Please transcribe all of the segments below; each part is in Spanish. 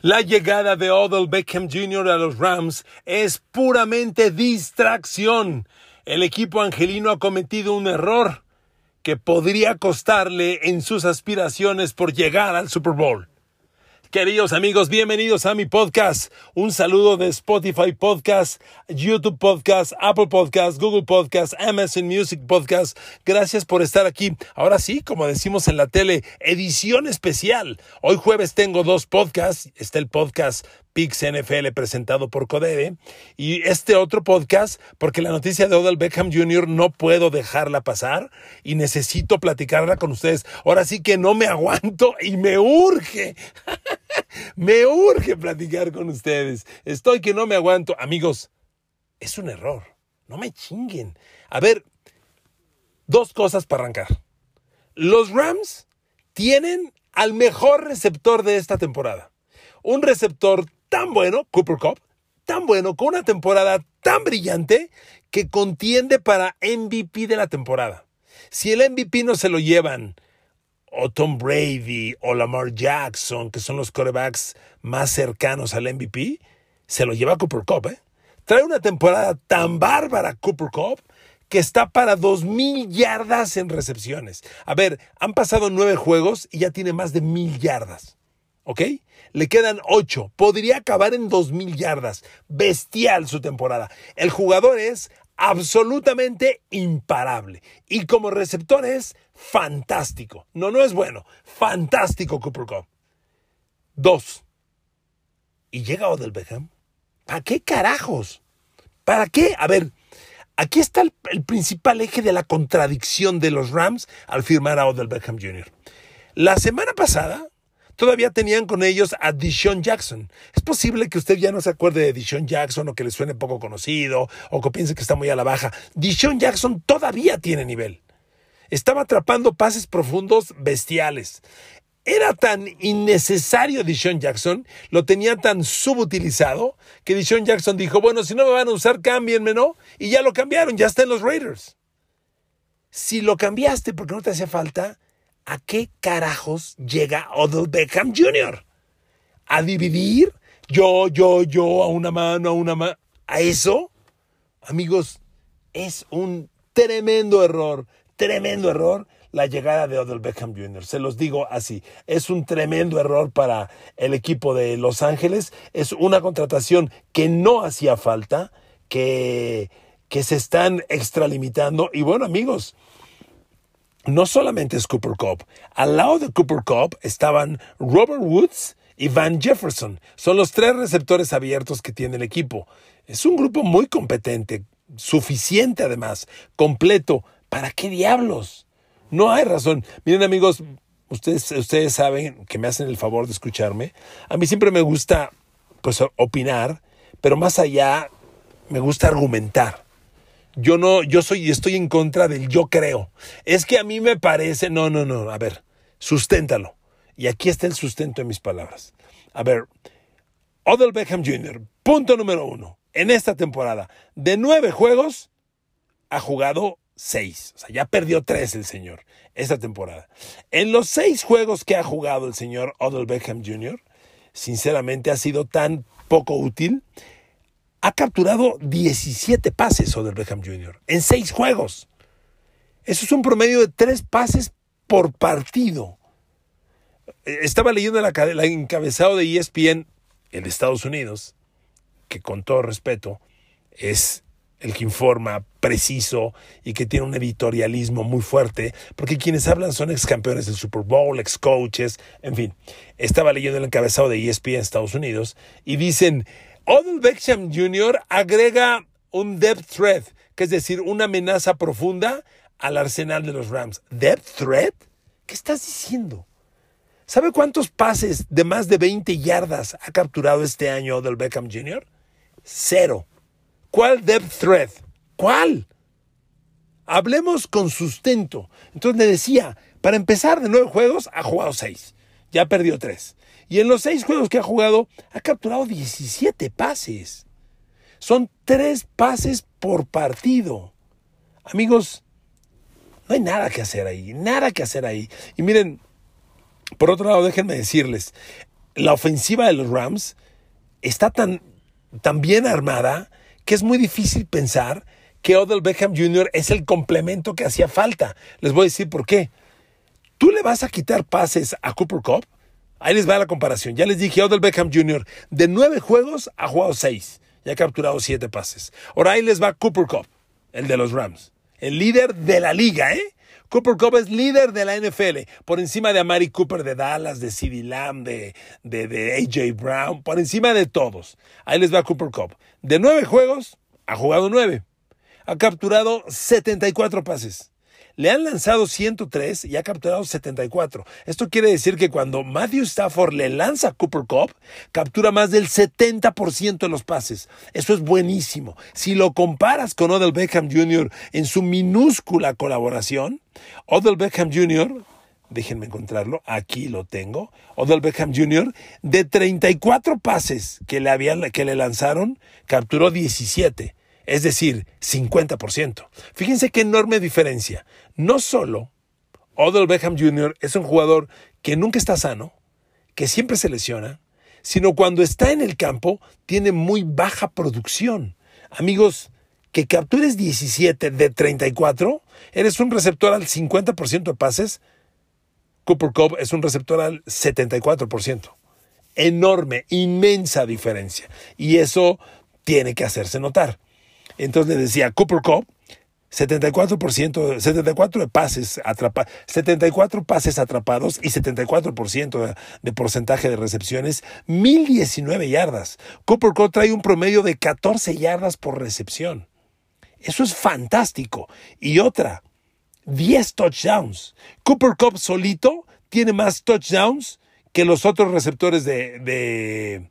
La llegada de Odell Beckham Jr. a los Rams es puramente distracción. El equipo angelino ha cometido un error que podría costarle en sus aspiraciones por llegar al Super Bowl. Queridos amigos, bienvenidos a mi podcast. Un saludo de Spotify Podcast, YouTube Podcast, Apple Podcast, Google Podcast, Amazon Music Podcast. Gracias por estar aquí. Ahora sí, como decimos en la tele, edición especial. Hoy jueves tengo dos podcasts. Está el podcast Pix NFL presentado por Codere y este otro podcast porque la noticia de Odell Beckham Jr. no puedo dejarla pasar y necesito platicarla con ustedes. Ahora sí que no me aguanto y me urge. Me urge platicar con ustedes. Estoy que no me aguanto. Amigos, es un error. No me chinguen. A ver, dos cosas para arrancar. Los Rams tienen al mejor receptor de esta temporada. Un receptor tan bueno, Cooper Cup, tan bueno, con una temporada tan brillante que contiende para MVP de la temporada. Si el MVP no se lo llevan o Tom Brady o Lamar Jackson, que son los quarterbacks más cercanos al MVP, se lo lleva Cooper Cup. ¿eh? Trae una temporada tan bárbara Cooper Cup que está para 2.000 yardas en recepciones. A ver, han pasado nueve juegos y ya tiene más de 1.000 yardas. ¿Ok? Le quedan ocho. Podría acabar en dos mil yardas. Bestial su temporada. El jugador es absolutamente imparable. Y como receptor es fantástico. No, no es bueno. Fantástico Cooper Cup. Dos. ¿Y llega Odell Beckham? ¿Para qué carajos? ¿Para qué? A ver, aquí está el, el, principal eje de la contradicción de los Rams al firmar a Odell Beckham Jr. La semana pasada todavía tenían con ellos a Dishon Jackson. Es posible que usted ya no se acuerde de Dishon Jackson o que le suene poco conocido o que piense que está muy a la baja. Dishon Jackson todavía tiene nivel. Estaba atrapando pases profundos bestiales. Era tan innecesario Dishon Jackson, lo tenía tan subutilizado, que Dishon Jackson dijo, bueno, si no me van a usar, cámbienme, ¿no? Y ya lo cambiaron, ya está en los Raiders. Si lo cambiaste porque no te hacía falta, ¿a qué carajos llega Odell Beckham Jr.? ¿A dividir? Yo, yo, yo, a una mano, a una mano. ¿A eso? Amigos, es un tremendo error, tremendo error la llegada de Odell Beckham Jr. Se los digo así, es un tremendo error para el equipo de Los Ángeles, es una contratación que no hacía falta, que, que se están extralimitando. Y bueno, amigos, no solamente es Cooper Cup. Al lado de Cooper Cup estaban Robert Woods y Van Jefferson. Son los tres receptores abiertos que tiene el equipo. Es un grupo muy competente, suficiente además, completo. ¿Para qué diablos? No hay razón. Miren amigos, ustedes, ustedes saben que me hacen el favor de escucharme. A mí siempre me gusta pues opinar, pero más allá me gusta argumentar. Yo no, yo soy, estoy en contra del yo creo. Es que a mí me parece, no, no, no, a ver, susténtalo. Y aquí está el sustento de mis palabras. A ver, Odell Beckham Jr., punto número uno. En esta temporada, de nueve juegos, ha jugado seis. O sea, ya perdió tres el señor esta temporada. En los seis juegos que ha jugado el señor Odell Beckham Jr., sinceramente ha sido tan poco útil ha capturado 17 pases Odell Beckham Jr. en seis juegos. Eso es un promedio de tres pases por partido. Estaba leyendo la, la encabezado de ESPN en Estados Unidos, que con todo respeto es el que informa preciso y que tiene un editorialismo muy fuerte, porque quienes hablan son ex campeones del Super Bowl, ex coaches, en fin. Estaba leyendo el encabezado de ESPN en Estados Unidos y dicen, Odell Beckham Jr. agrega un depth threat, que es decir, una amenaza profunda al arsenal de los Rams. ¿Depth threat? ¿Qué estás diciendo? ¿Sabe cuántos pases de más de 20 yardas ha capturado este año Odell Beckham Jr.? Cero. ¿Cuál depth threat? ¿Cuál? Hablemos con sustento. Entonces le decía, para empezar de nueve juegos, ha jugado seis. Ya perdió tres. Y en los seis juegos que ha jugado, ha capturado 17 pases. Son tres pases por partido. Amigos, no hay nada que hacer ahí, nada que hacer ahí. Y miren, por otro lado, déjenme decirles, la ofensiva de los Rams está tan, tan bien armada que es muy difícil pensar que Odell Beckham Jr. es el complemento que hacía falta. Les voy a decir por qué. ¿Tú le vas a quitar pases a Cooper Cup? Ahí les va la comparación. Ya les dije, Odell Beckham Jr. de nueve juegos ha jugado seis y ha capturado siete pases. Ahora ahí les va Cooper Cup, el de los Rams. El líder de la liga, ¿eh? Cooper Cup es líder de la NFL, por encima de Amari Cooper de Dallas, de CeeDee Lamb, de, de, de AJ Brown, por encima de todos. Ahí les va Cooper Cup. De nueve juegos, ha jugado nueve. Ha capturado 74 pases. Le han lanzado 103 y ha capturado 74. Esto quiere decir que cuando Matthew Stafford le lanza a Cooper Cup, captura más del 70% de los pases. Eso es buenísimo. Si lo comparas con Odell Beckham Jr. en su minúscula colaboración, Odell Beckham Jr., déjenme encontrarlo, aquí lo tengo, Odell Beckham Jr., de 34 pases que le, habían, que le lanzaron, capturó 17 es decir, 50%. Fíjense qué enorme diferencia. No solo Odell Beckham Jr. es un jugador que nunca está sano, que siempre se lesiona, sino cuando está en el campo tiene muy baja producción. Amigos, que captures 17 de 34, eres un receptor al 50% de pases. Cooper Cup es un receptor al 74%. Enorme, inmensa diferencia. Y eso tiene que hacerse notar. Entonces decía, Cooper Cup, 74%, 74 de pases atrapados, 74 pases atrapados y 74% de, de, porcentaje de recepciones, 1019 yardas. Cooper Cup trae un promedio de 14 yardas por recepción. Eso es fantástico. Y otra, 10 touchdowns. Cooper Cup solito tiene más touchdowns que los otros receptores de, de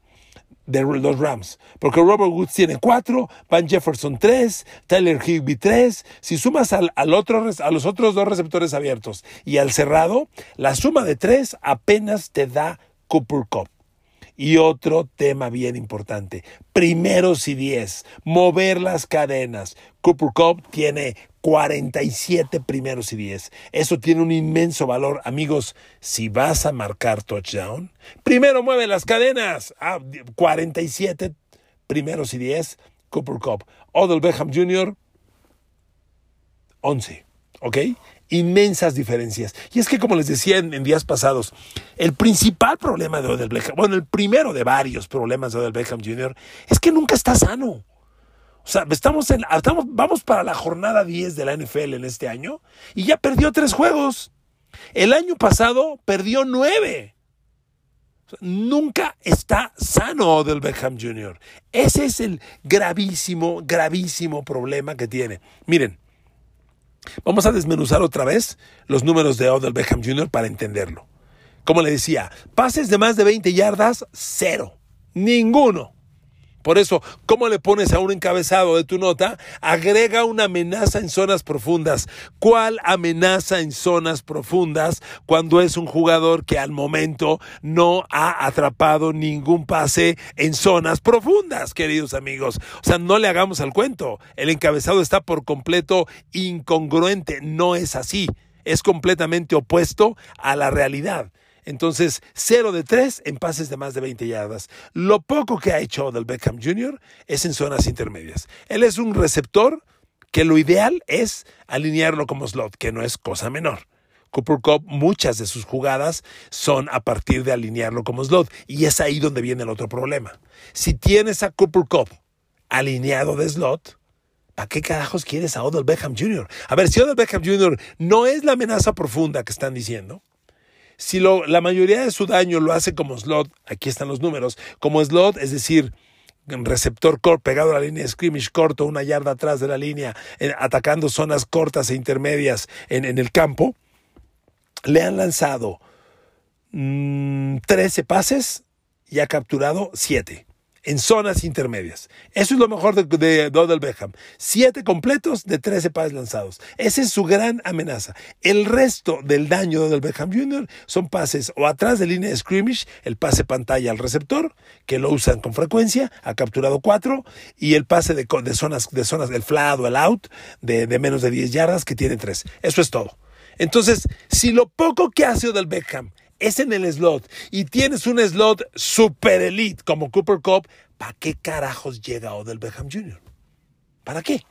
de los Rams. Porque Robert Woods tiene cuatro, Van Jefferson tres, Tyler Higby tres. Si sumas al, al otro, a los otros dos receptores abiertos y al cerrado, la suma de tres apenas te da Cooper Cup. Y otro tema bien importante, primeros y diez, mover las cadenas. Cooper Cup tiene 47 primeros y 10. Eso tiene un inmenso valor. Amigos, si vas a marcar touchdown, primero mueve las cadenas. Ah, 47 primeros y 10, Cooper Cup. Odell Beckham Jr., 11. ¿Ok? Inmensas diferencias. Y es que, como les decía en, en, días pasados, el principal problema de Odell Beckham, bueno, el primero de varios problemas de Odell Beckham Jr., es que nunca está sano. O sea, estamos vamos para la jornada 10 de la NFL en este año y ya perdió tres juegos. El año pasado perdió nueve. nunca está sano del Beckham Jr. Ese es el gravísimo, gravísimo problema que tiene. Miren, vamos a desmenuzar otra vez los números de Odell Beckham Jr. para entenderlo. Como le decía, pases de más de 20 yardas, cero. Ninguno. Por eso, ¿cómo le pones a un encabezado de tu nota? Agrega una amenaza en zonas profundas. ¿Cuál amenaza en zonas profundas cuando es un jugador que al momento no ha atrapado ningún pase en zonas profundas, queridos amigos? O sea, no le hagamos al cuento. El encabezado está por completo incongruente. No es así. Es completamente opuesto a la realidad. Entonces, 0 de 3 en pases de más de 20 yardas. Lo poco que ha hecho del Beckham Jr. es en zonas intermedias. Él es un receptor que lo ideal es alinearlo como slot, que no es cosa menor. Cooper Cup, muchas de sus jugadas son a partir de alinearlo como slot. Y es ahí donde viene el otro problema. Si tienes a Cooper Cup alineado de slot, ¿para qué carajos quieres a Odell Beckham Jr.? A ver, si Odell Beckham Jr. no es la amenaza profunda que están diciendo, si lo, la mayoría de su daño lo hace como slot, aquí están los números, como slot, es decir, receptor core pegado a la línea de scrimmage corto, una yarda atrás de la línea, atacando zonas cortas e intermedias en, el campo, le han lanzado 13 mm, pases y ha capturado 7 en zonas intermedias. Eso es lo mejor de, de, Odell Beckham. Siete completos de 13 pases lanzados. Esa es su gran amenaza. El resto del daño de Odell Beckham Jr. son pases o atrás de línea de scrimmage, el pase pantalla al receptor, que lo usan con frecuencia, ha capturado cuatro, y el pase de, de zonas, de zonas del flat o el out, de, de menos de 10 yardas, que tiene tres. Eso es todo. Entonces, si lo poco que hace Odell Beckham es en el slot y tienes un slot super elite como Cooper Cup, ¿para qué carajos llega Odell Beckham Jr.? ¿Para qué?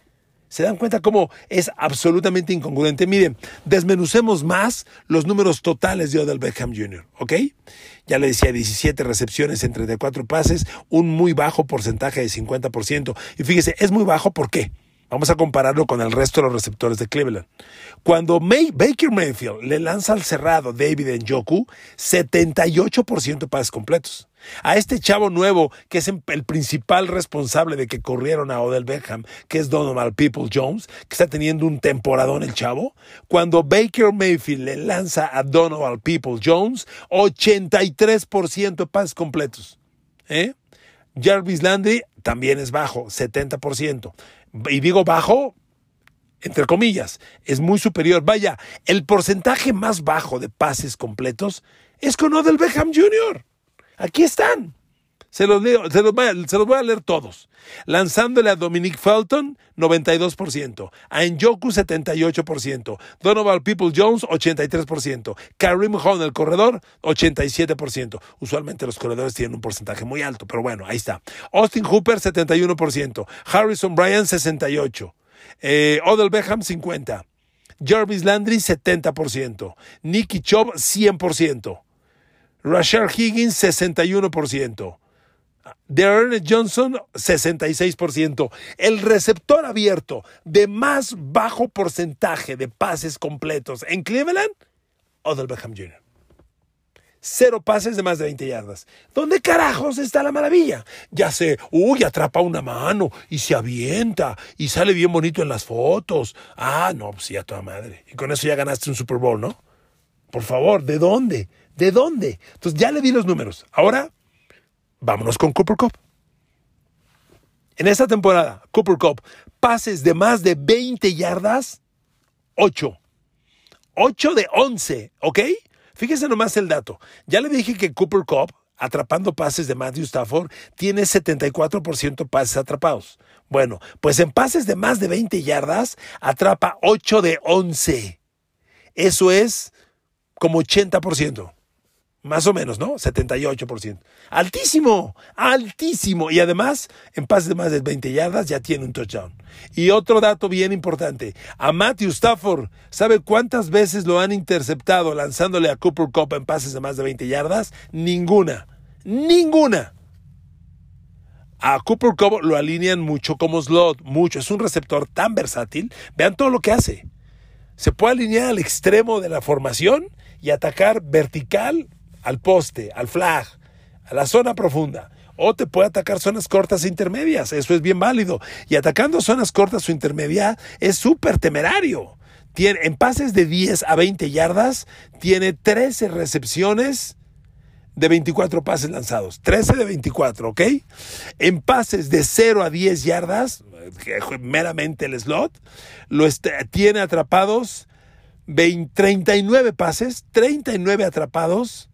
¿Se dan cuenta cómo es absolutamente incongruente? Miren, desmenucemos más los números totales de Odell Beckham Jr., ¿ok? Ya le decía, 17 recepciones en 34 pases, un muy bajo porcentaje de 50%. Y fíjese, es muy bajo, ¿por qué? Vamos a compararlo con el resto de los receptores de Cleveland. Cuando May, Baker Mayfield le lanza al cerrado David Njoku, 78% pases completos. A este chavo nuevo, que es el principal responsable de que corrieron a Odell Beckham, que es Donovan People Jones, que está teniendo un temporadón el chavo, cuando Baker Mayfield le lanza a Donovan People Jones, 83% pases completos. ¿Eh? Jarvis Landry también es bajo, 70% y digo bajo, entre comillas, es muy superior. Vaya, el porcentaje más bajo de pases completos es con Odell Beckham Jr. Aquí están. Se los, leo, se, los voy a, se los voy a leer todos. Lanzándole a Dominic Felton, 92%. A Njoku, 78%. Donovan People Jones, 83%. Karim Hunt, el corredor, 87%. Usualmente los corredores tienen un porcentaje muy alto, pero bueno, ahí está. Austin Hooper, 71%. Harrison Bryan, 68%. Eh, Odell Beckham, 50%. Jarvis Landry, 70%. Nicky Chubb, 100%. Rashard Higgins, 61%. De Ernest Johnson, 66%. El receptor abierto de más bajo porcentaje de pases completos en Cleveland, Odell Beckham Jr. Cero pases de más de 20 yardas. ¿Dónde carajos está la maravilla? Ya sé, uy, atrapa una mano y se avienta y sale bien bonito en las fotos. Ah, no, pues ya toda madre. Y con eso ya ganaste un Super Bowl, ¿no? Por favor, ¿de dónde? ¿De dónde? Entonces ya le di los números. Ahora Vámonos con Cooper Cup. En esta temporada, Cooper Cup, pases de más de 20 yardas, 8. 8 de 11, ¿ok? Fíjese nomás el dato. Ya le dije que Cooper Cup, atrapando pases de Matthew Stafford, tiene 74% pases atrapados. Bueno, pues en pases de más de 20 yardas, atrapa 8 de 11. Eso es como 80%. Más o menos, ¿no? 78%. Altísimo, altísimo. Y además, en pases de más de 20 yardas ya tiene un touchdown. Y otro dato bien importante. A Matthew Stafford, ¿sabe cuántas veces lo han interceptado lanzándole a Cooper Cup en pases de más de 20 yardas? Ninguna. Ninguna. A Cooper Cup lo alinean mucho como slot, mucho. Es un receptor tan versátil. Vean todo lo que hace. Se puede alinear al extremo de la formación y atacar vertical al poste, al flag, a la zona profunda. O te puede atacar zonas cortas e intermedias. Eso es bien válido. Y atacando zonas cortas o intermedias es súper temerario. Tiene, en pases de 10 a 20 yardas, tiene 13 recepciones de 24 pases lanzados. 13 de 24, ¿ok? En pases de 0 a 10 yardas, meramente el slot, lo tiene atrapados 39 pases, 39 atrapados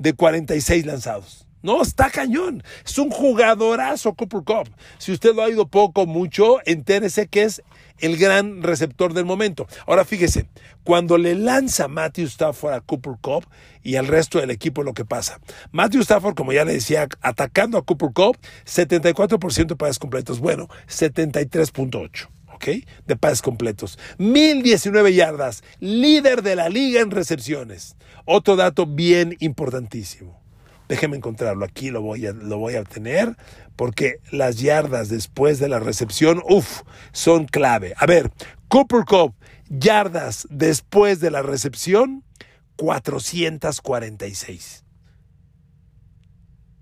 de 46 lanzados. No, está cañón. Es un jugadorazo Cooper Cup. Si usted lo ha ido poco, mucho, entérese que es el gran receptor del momento. Ahora fíjese, cuando le lanza Matthew Stafford a Cooper Cup y al resto del equipo lo que pasa. Matthew Stafford, como ya le decía, atacando a Cooper Cup, 74% de pases completos. Bueno, 73.8. De pases completos. 1019 yardas, líder de la liga en recepciones. Otro dato bien importantísimo. Déjeme encontrarlo, aquí lo voy a, lo voy a obtener, porque las yardas después de la recepción, uff, son clave. A ver, Cooper Cup, yardas después de la recepción, 446.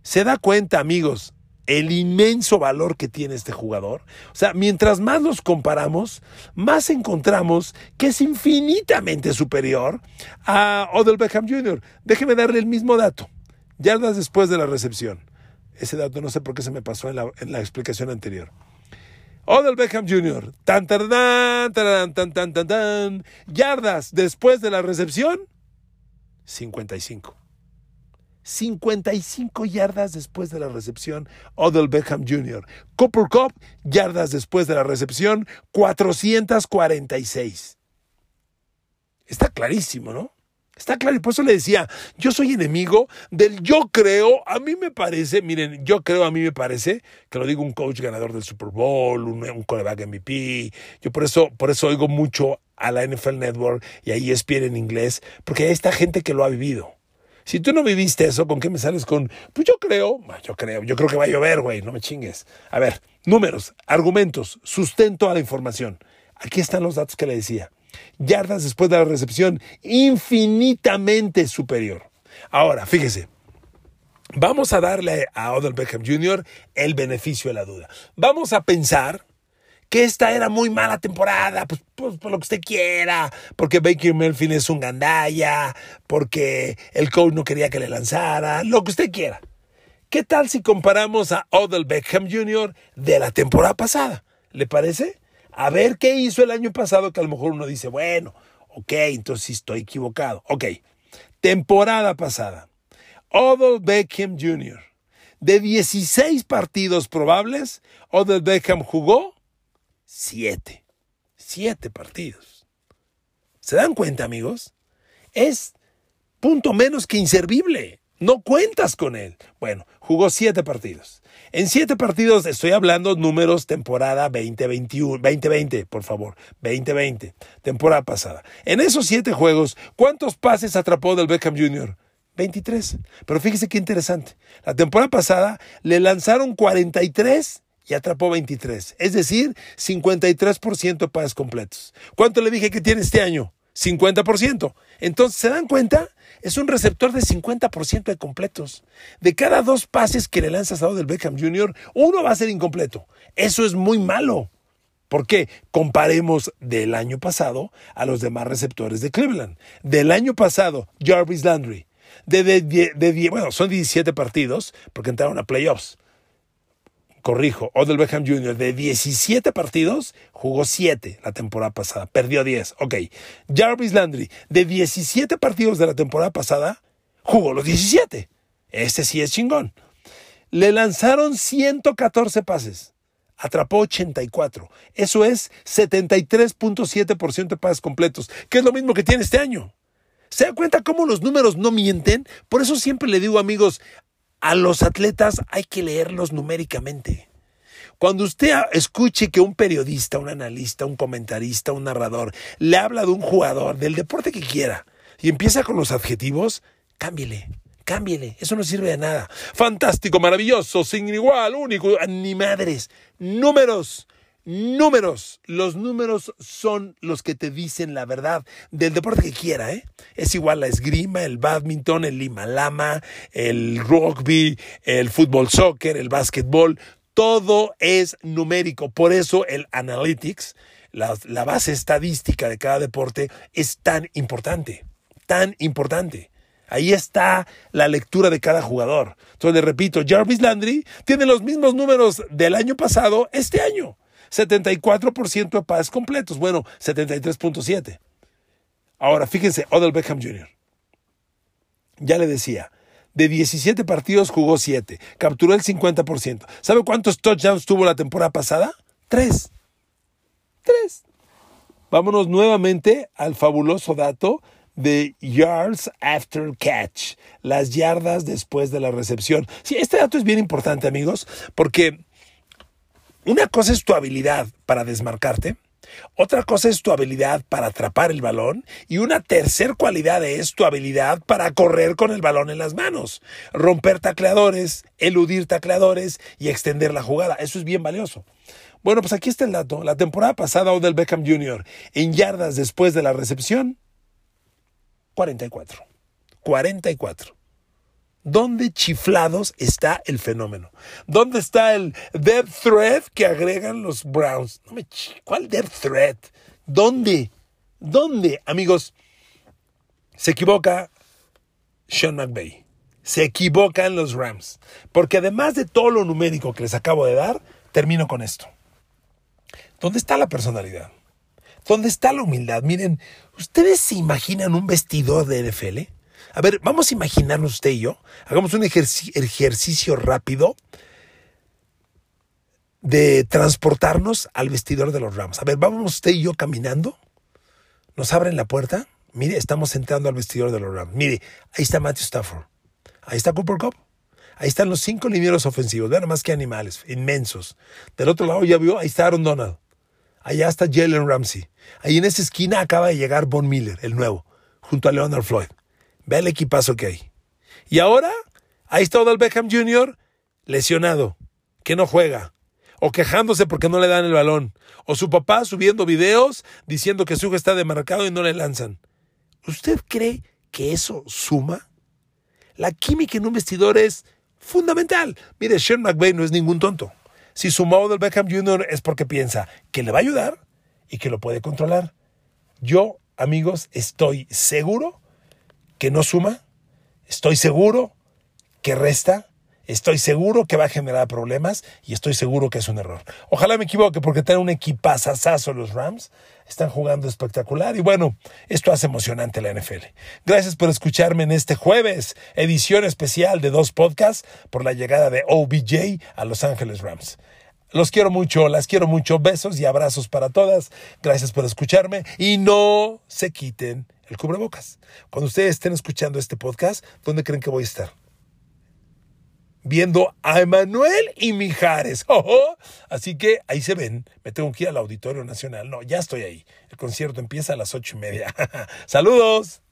¿Se da cuenta, amigos, el inmenso valor que tiene este jugador. O sea, mientras más nos comparamos, más encontramos que es infinitamente superior a Odell Beckham Jr. Déjeme darle el mismo dato. Yardas después de la recepción. Ese dato no sé por qué se me pasó en la, explicación anterior. Odell Beckham Jr. Tan, tan, tan, tan, tan, tan, tan. Yardas después de la recepción. 55. 55 yardas después de la recepción, Odell Beckham Jr. Cooper Cup, yardas después de la recepción, 446. Está clarísimo, ¿no? Está claro, y por eso le decía, yo soy enemigo del yo creo, a mí me parece, miren, yo creo, a mí me parece, que lo digo un coach ganador del Super Bowl, un, un coreback MVP, yo por eso, por eso oigo mucho a la NFL Network y a ESPN en inglés, porque hay esta gente que lo ha vivido. Si tú no viviste eso, ¿con qué me sales con? Pues yo creo, yo creo, yo creo que va a llover, güey, no me chingues. A ver, números, argumentos, sustento a la información. Aquí están los datos que le decía yardas después de la recepción, infinitamente superior. Ahora, fíjese, vamos a darle a Odell Beckham Jr. el beneficio de la duda. Vamos a pensar que esta era muy mala temporada, pues, pues, por lo que usted quiera, porque Baker Mayfield es un gandalla, porque el coach no quería que le lanzara, lo que usted quiera. ¿Qué tal si comparamos a Odell Beckham Jr. de la temporada pasada? ¿Le parece? a ver qué hizo el año pasado, que a lo mejor uno dice, bueno, ok, entonces estoy equivocado. Ok, temporada pasada, Odell Beckham Jr. De 16 partidos probables, Odell Beckham jugó 7. 7 partidos. ¿Se dan cuenta, amigos? Es punto menos que inservible. No cuentas con él. Bueno, jugó 7 partidos. En siete partidos estoy hablando números temporada 2021, 2020, por favor, 2020, temporada pasada. En esos siete juegos, ¿cuántos pases atrapó del Beckham Jr.? 23. Pero fíjese qué interesante. La temporada pasada le lanzaron 43 y atrapó 23. Es decir, 53% de pases completos. ¿Cuánto le dije que tiene este año? 50%. Entonces, ¿se dan cuenta? es un receptor de 50% de completos. De cada dos pases que le lanzas a del Beckham Jr., uno va a ser incompleto. Eso es muy malo. ¿Por qué? Comparemos del año pasado a los demás receptores de Cleveland. Del año pasado, Jarvis Landry. De, de, bueno, son 17 partidos porque entraron a playoffs corrijo, Odell Beckham Jr. de 17 partidos, jugó 7 la temporada pasada, perdió 10. Ok. Jarvis Landry, de 17 partidos de la temporada pasada, jugó los 17. Este sí es chingón. Le lanzaron 114 pases. Atrapó 84. Eso es 73.7% de pases completos, que es lo mismo que tiene este año. ¿Se da cuenta cómo los números no mienten? Por eso siempre le digo, amigos, a los atletas hay que leerlos numéricamente. Cuando usted escuche que un periodista, un analista, un comentarista, un narrador le habla de un jugador, del deporte que quiera, y empieza con los adjetivos, cámbiele, cámbiele, eso no sirve de nada. Fantástico, maravilloso, sin igual, único, ni madres, números, números. Los números son los que te dicen la verdad del deporte que quiera, ¿eh? Es igual la esgrima, el badminton, el limalama, el rugby, el fútbol soccer, el básquetbol. Todo es numérico. Por eso el analytics, la, la base estadística de cada deporte, es tan importante. Tan importante. Ahí está la lectura de cada jugador. Entonces, le repito, Jarvis Landry tiene los mismos números del año pasado este año. 74% de pases completos. Bueno, 73.7. Ahora, fíjense, Odell Beckham Jr. Ya le decía, de 17 partidos jugó 7, capturó el 50%. ¿Sabe cuántos touchdowns tuvo la temporada pasada? 3. 3. Vámonos nuevamente al fabuloso dato de yards after catch, las yardas después de la recepción. Sí, este dato es bien importante, amigos, porque una cosa es tu habilidad para desmarcarte, otra cosa es tu habilidad para atrapar el balón y una tercer cualidad es tu habilidad para correr con el balón en las manos, romper tacleadores, eludir tacleadores y extender la jugada. Eso es bien valioso. Bueno, pues aquí está el dato. La temporada pasada Odell Beckham Jr. en yardas después de la recepción, 44. 44. ¿Dónde chiflados está el fenómeno? ¿Dónde está el dead threat que agregan los Browns? ¿Cuál dead threat? ¿Dónde? ¿Dónde? Amigos, se equivoca Sean McVay. Se equivocan los Rams. Porque además de todo lo numérico que les acabo de dar, termino con esto. ¿Dónde está la personalidad? ¿Dónde está la humildad? Miren, ¿ustedes se imaginan un vestidor de NFL? A ver, vamos a imaginarnos usted y yo, hagamos un ejercicio rápido de transportarnos al vestidor de los Rams. A ver, vamos usted y yo caminando, nos abren la puerta Mire, estamos entrando al vestidor de los Rams. Mire, ahí está Matthew Stafford. Ahí está Cooper Cup. Ahí están los cinco linieros ofensivos. Vean más que animales, inmensos. Del otro lado ya vio, ahí está Aaron Donald. Allá está Jalen Ramsey. Ahí en esa esquina acaba de llegar Von Miller, el nuevo, junto a Leonard Floyd. Ve el equipazo que hay. Y ahora, ahí está Odell Beckham Jr., lesionado, que no juega, o quejándose porque no le dan el balón, o su papá subiendo videos diciendo que su hijo está demarcado y no le lanzan. ¿Usted cree que eso suma? La química en un vestidor es fundamental. Mire, Sean McVay no es ningún tonto. Si sumó del Beckham Jr. es porque piensa que le va a ayudar y que lo puede controlar. Yo, amigos, estoy seguro que no suma, estoy seguro que resta, estoy seguro que va a generar problemas y estoy seguro que es un error. Ojalá me equivoque porque tienen un equipazazazo los Rams, están jugando espectacular y bueno, esto hace emocionante la NFL. Gracias por escucharme en este jueves, edición especial de dos podcasts por la llegada de OBJ a Los Ángeles Rams. Los quiero mucho, las quiero mucho. Besos y abrazos para todas. Gracias por escucharme y no se quiten el cubrebocas. Cuando ustedes estén escuchando este podcast, ¿dónde creen que voy a estar? Viendo a Emanuel y Mijares. Así que ahí se ven. Me tengo que ir al Auditorio Nacional. No, ya estoy ahí. El concierto empieza a las ocho y media. Saludos.